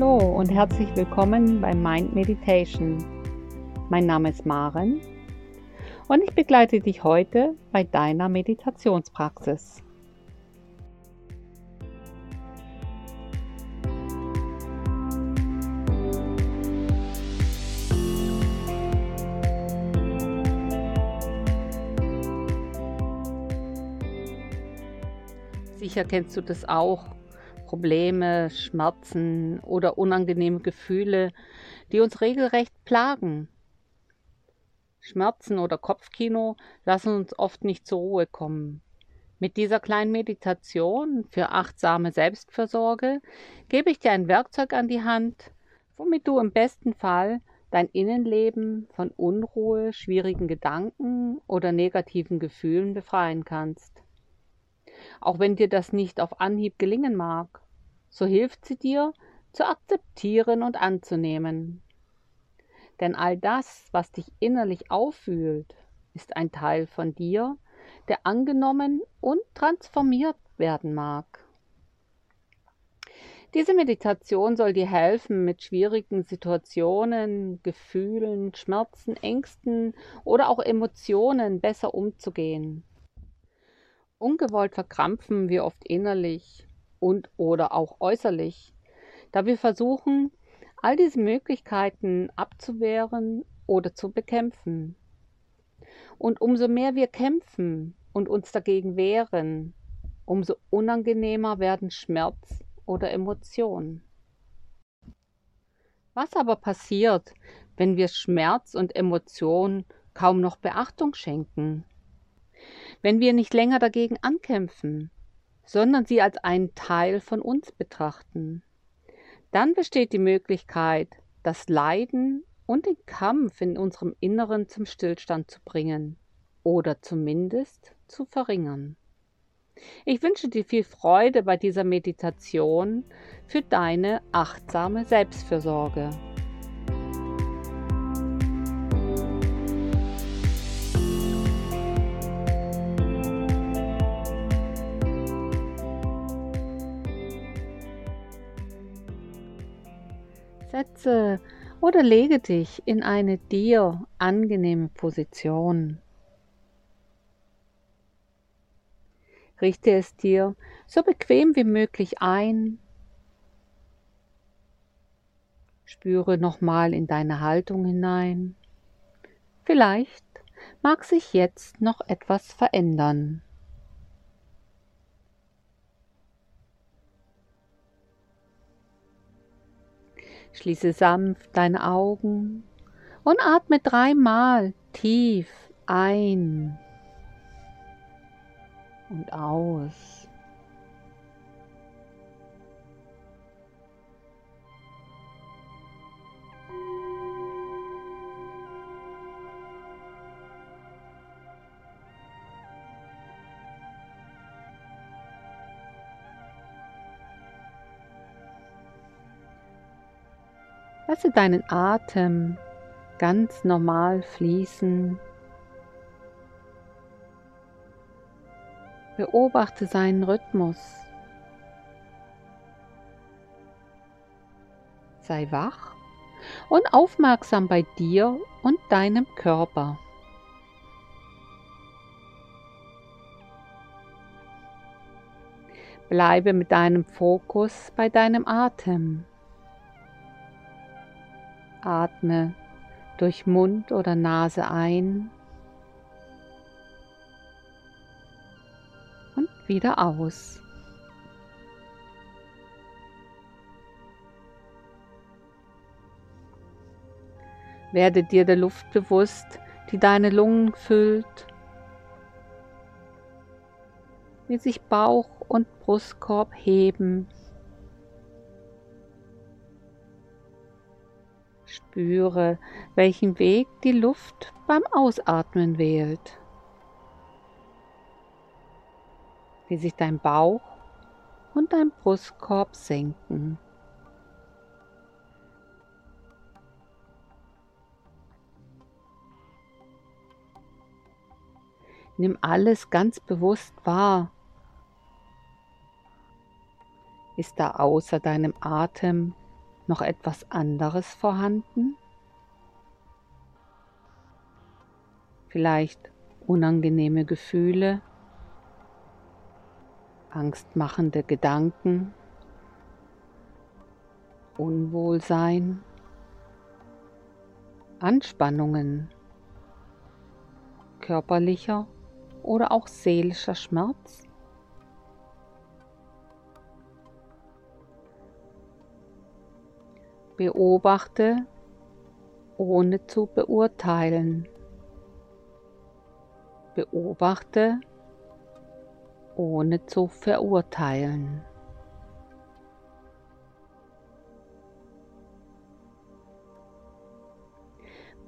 Hallo und herzlich willkommen bei Mind Meditation. Mein Name ist Maren und ich begleite dich heute bei deiner Meditationspraxis. Sicher kennst du das auch. Probleme, Schmerzen oder unangenehme Gefühle, die uns regelrecht plagen. Schmerzen oder Kopfkino lassen uns oft nicht zur Ruhe kommen. Mit dieser kleinen Meditation für achtsame Selbstversorge gebe ich dir ein Werkzeug an die Hand, womit du im besten Fall dein Innenleben von Unruhe, schwierigen Gedanken oder negativen Gefühlen befreien kannst. Auch wenn dir das nicht auf Anhieb gelingen mag, so hilft sie dir zu akzeptieren und anzunehmen. Denn all das, was dich innerlich auffühlt, ist ein Teil von dir, der angenommen und transformiert werden mag. Diese Meditation soll dir helfen, mit schwierigen Situationen, Gefühlen, Schmerzen, Ängsten oder auch Emotionen besser umzugehen. Ungewollt verkrampfen wir oft innerlich und oder auch äußerlich, da wir versuchen, all diese Möglichkeiten abzuwehren oder zu bekämpfen. Und umso mehr wir kämpfen und uns dagegen wehren, umso unangenehmer werden Schmerz oder Emotionen. Was aber passiert, wenn wir Schmerz und Emotion kaum noch Beachtung schenken? Wenn wir nicht länger dagegen ankämpfen, sondern sie als einen Teil von uns betrachten. Dann besteht die Möglichkeit, das Leiden und den Kampf in unserem Inneren zum Stillstand zu bringen oder zumindest zu verringern. Ich wünsche dir viel Freude bei dieser Meditation für deine achtsame Selbstfürsorge. Setze oder lege dich in eine dir angenehme Position. Richte es dir so bequem wie möglich ein. Spüre nochmal in deine Haltung hinein. Vielleicht mag sich jetzt noch etwas verändern. Schließe sanft deine Augen und atme dreimal tief ein und aus. Lasse deinen Atem ganz normal fließen. Beobachte seinen Rhythmus. Sei wach und aufmerksam bei dir und deinem Körper. Bleibe mit deinem Fokus bei deinem Atem. Atme durch Mund oder Nase ein und wieder aus. Werde dir der Luft bewusst, die deine Lungen füllt, wie sich Bauch und Brustkorb heben Spüre, welchen Weg die Luft beim Ausatmen wählt. Wie sich dein Bauch und dein Brustkorb senken. Nimm alles ganz bewusst wahr. Ist da außer deinem Atem noch etwas anderes vorhanden? Vielleicht unangenehme Gefühle, angstmachende Gedanken, Unwohlsein, Anspannungen, körperlicher oder auch seelischer Schmerz? Beobachte, ohne zu beurteilen. Beobachte, ohne zu verurteilen.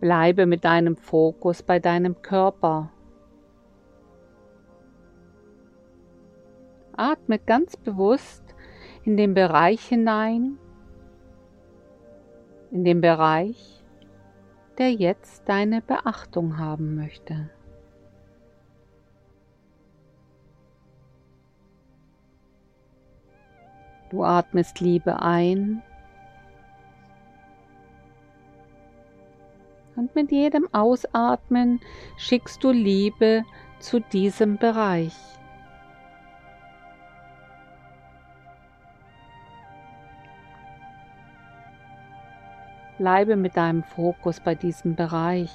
Bleibe mit deinem Fokus bei deinem Körper. Atme ganz bewusst in den Bereich hinein, in den Bereich, der jetzt deine Beachtung haben möchte. Du atmest Liebe ein und mit jedem Ausatmen schickst du Liebe zu diesem Bereich. Bleibe mit deinem Fokus bei diesem Bereich.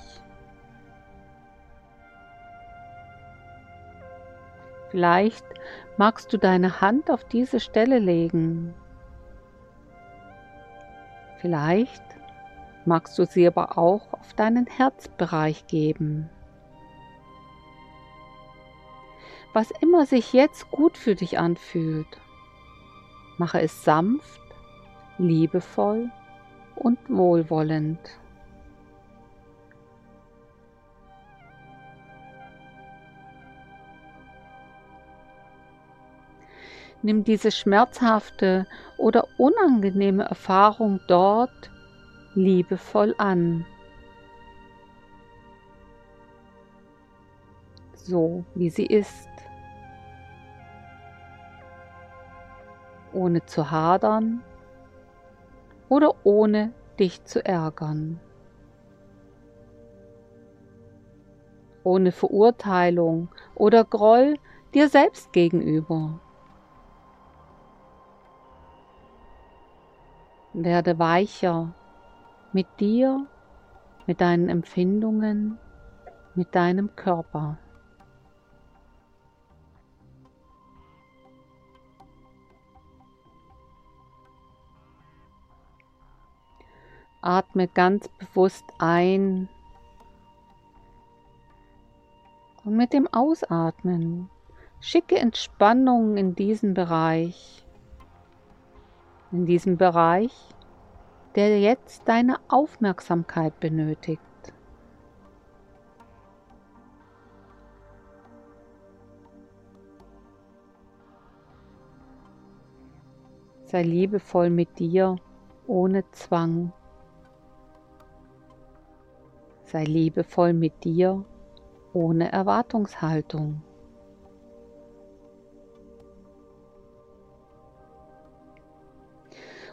Vielleicht magst du deine Hand auf diese Stelle legen. Vielleicht magst du sie aber auch auf deinen Herzbereich geben. Was immer sich jetzt gut für dich anfühlt, mache es sanft, liebevoll und wohlwollend. Nimm diese schmerzhafte oder unangenehme Erfahrung dort liebevoll an. So wie sie ist. Ohne zu hadern oder ohne dich zu ärgern. Ohne Verurteilung oder Groll dir selbst gegenüber. Werde weicher mit dir, mit deinen Empfindungen, mit deinem Körper. Atme ganz bewusst ein und mit dem Ausatmen schicke Entspannung in diesen Bereich. In diesem Bereich der jetzt deine Aufmerksamkeit benötigt. Sei liebevoll mit dir ohne Zwang. Sei liebevoll mit dir ohne Erwartungshaltung.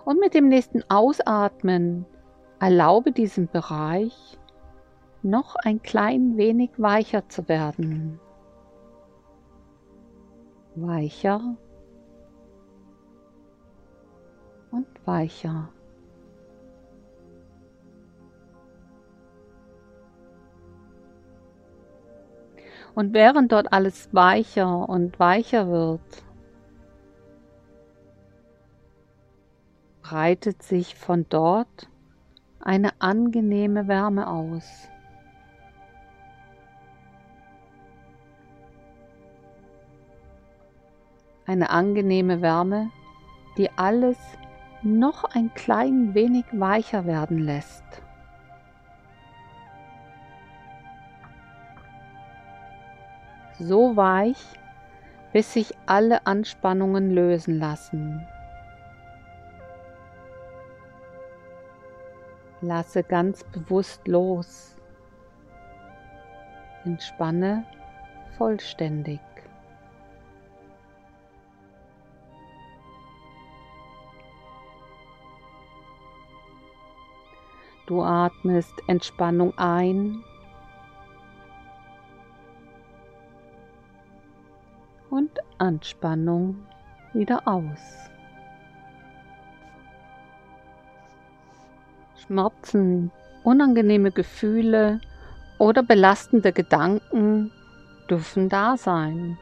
Und mit dem nächsten Ausatmen erlaube diesem Bereich noch ein klein wenig weicher zu werden. Weicher und weicher. Und während dort alles weicher und weicher wird, breitet sich von dort eine angenehme Wärme aus. Eine angenehme Wärme, die alles noch ein klein wenig weicher werden lässt. So weich, bis sich alle Anspannungen lösen lassen. Lasse ganz bewusst los. Entspanne vollständig. Du atmest Entspannung ein Anspannung wieder aus. Schmerzen, unangenehme Gefühle oder belastende Gedanken dürfen da sein.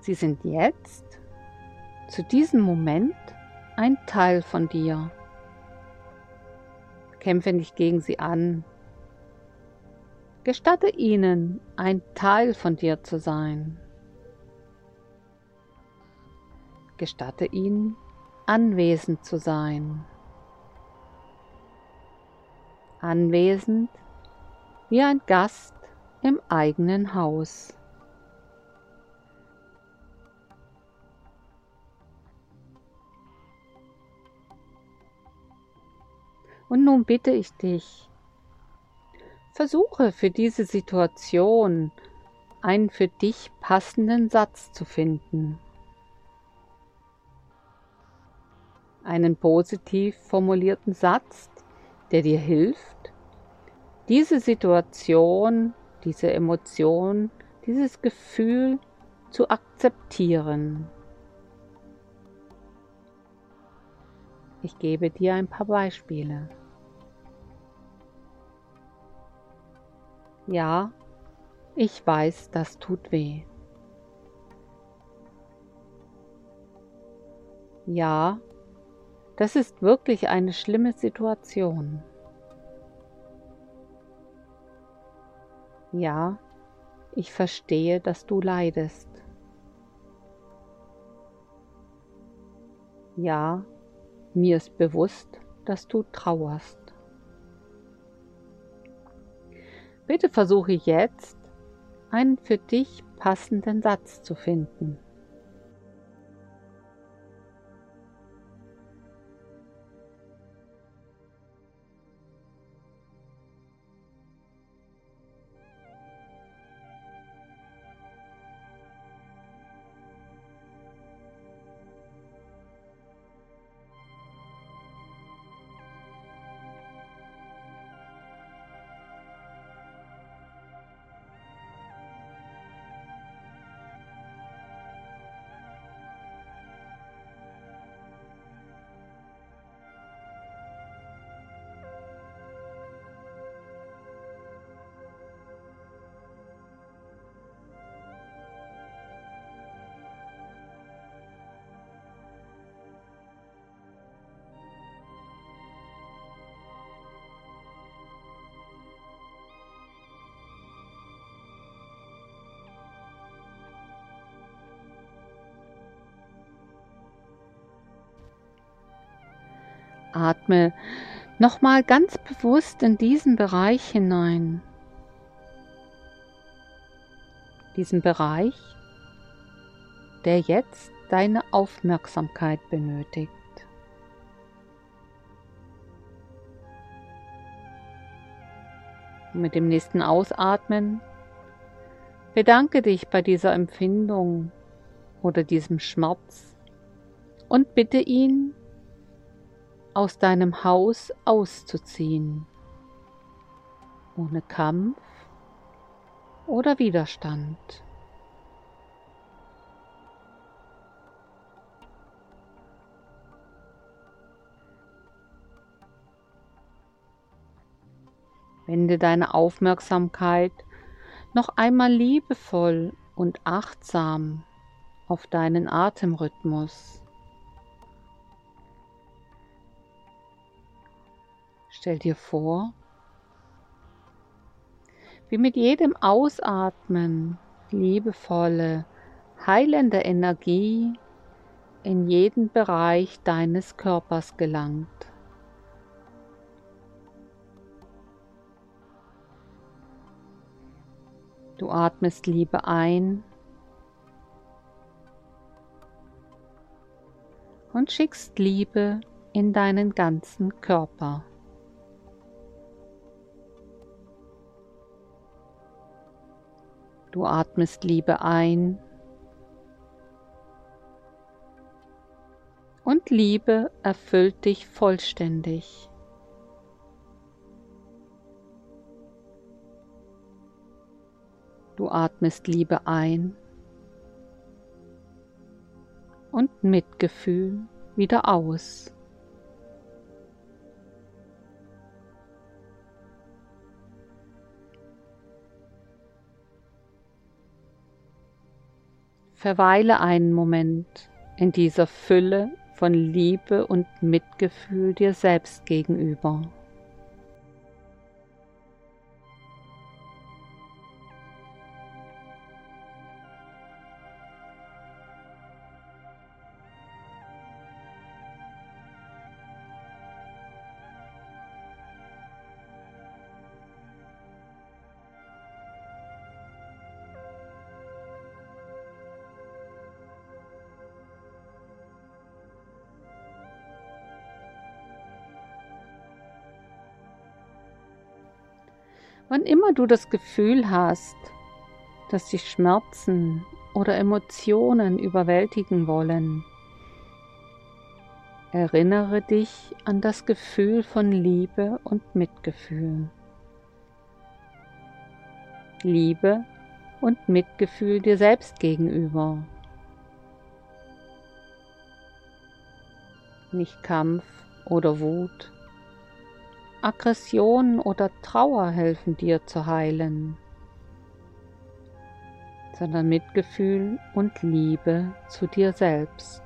Sie sind jetzt, zu diesem Moment, ein Teil von dir. Kämpfe nicht gegen sie an. Gestatte ihnen, ein Teil von dir zu sein. Gestatte ihnen, anwesend zu sein. Anwesend wie ein Gast im eigenen Haus. Und nun bitte ich dich, versuche für diese Situation einen für dich passenden Satz zu finden. Einen positiv formulierten Satz, der dir hilft, diese Situation, diese Emotion, dieses Gefühl zu akzeptieren. Ich gebe dir ein paar Beispiele. Ja, ich weiß, das tut weh. Ja, das ist wirklich eine schlimme Situation. Ja, ich verstehe, dass du leidest. Ja, mir ist bewusst, dass du trauerst. Bitte versuche jetzt, einen für dich passenden Satz zu finden. Atme nochmal ganz bewusst in diesen Bereich hinein. Diesen Bereich, der jetzt deine Aufmerksamkeit benötigt. Mit dem nächsten Ausatmen bedanke dich bei dieser Empfindung oder diesem Schmerz und bitte ihn, aus deinem Haus auszuziehen, ohne Kampf oder Widerstand. Wende deine Aufmerksamkeit noch einmal liebevoll und achtsam auf deinen Atemrhythmus. Stell dir vor, wie mit jedem Ausatmen liebevolle, heilende Energie in jeden Bereich deines Körpers gelangt. Du atmest Liebe ein und schickst Liebe in deinen ganzen Körper. Du atmest Liebe ein und Liebe erfüllt dich vollständig. Du atmest Liebe ein und Mitgefühl wieder aus. Verweile einen Moment in dieser Fülle von Liebe und Mitgefühl dir selbst gegenüber. Wann immer du das Gefühl hast, dass dich Schmerzen oder Emotionen überwältigen wollen, erinnere dich an das Gefühl von Liebe und Mitgefühl. Liebe und Mitgefühl dir selbst gegenüber. Nicht Kampf oder Wut Aggression oder Trauer helfen dir zu heilen, sondern Mitgefühl und Liebe zu dir selbst.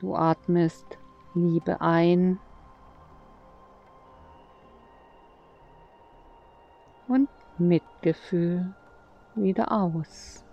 Du atmest Liebe ein und Mitgefühl wieder aus.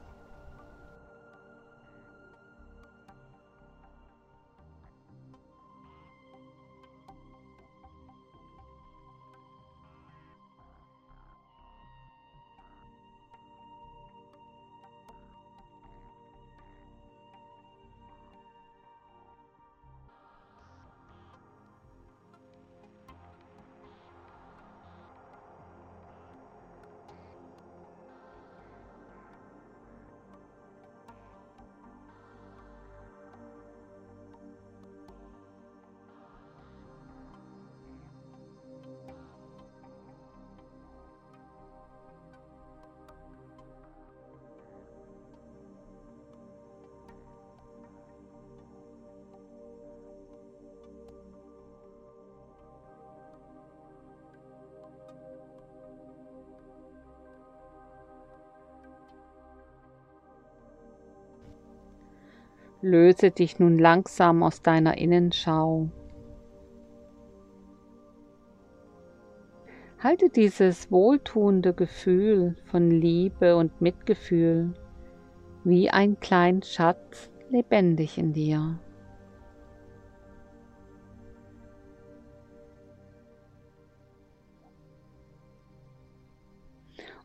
Löse dich nun langsam aus deiner Innenschau. Halte dieses wohltuende Gefühl von Liebe und Mitgefühl wie ein kleinen Schatz lebendig in dir.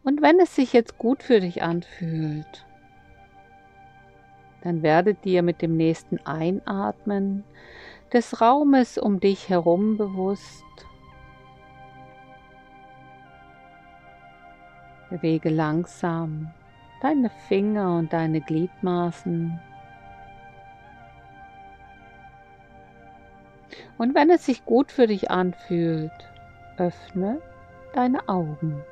Und wenn es sich jetzt gut für dich anfühlt, dann werde dir mit dem nächsten Einatmen des Raumes um dich herum bewusst. Bewege langsam deine Finger und deine Gliedmaßen. Und wenn es sich gut für dich anfühlt, öffne deine Augen.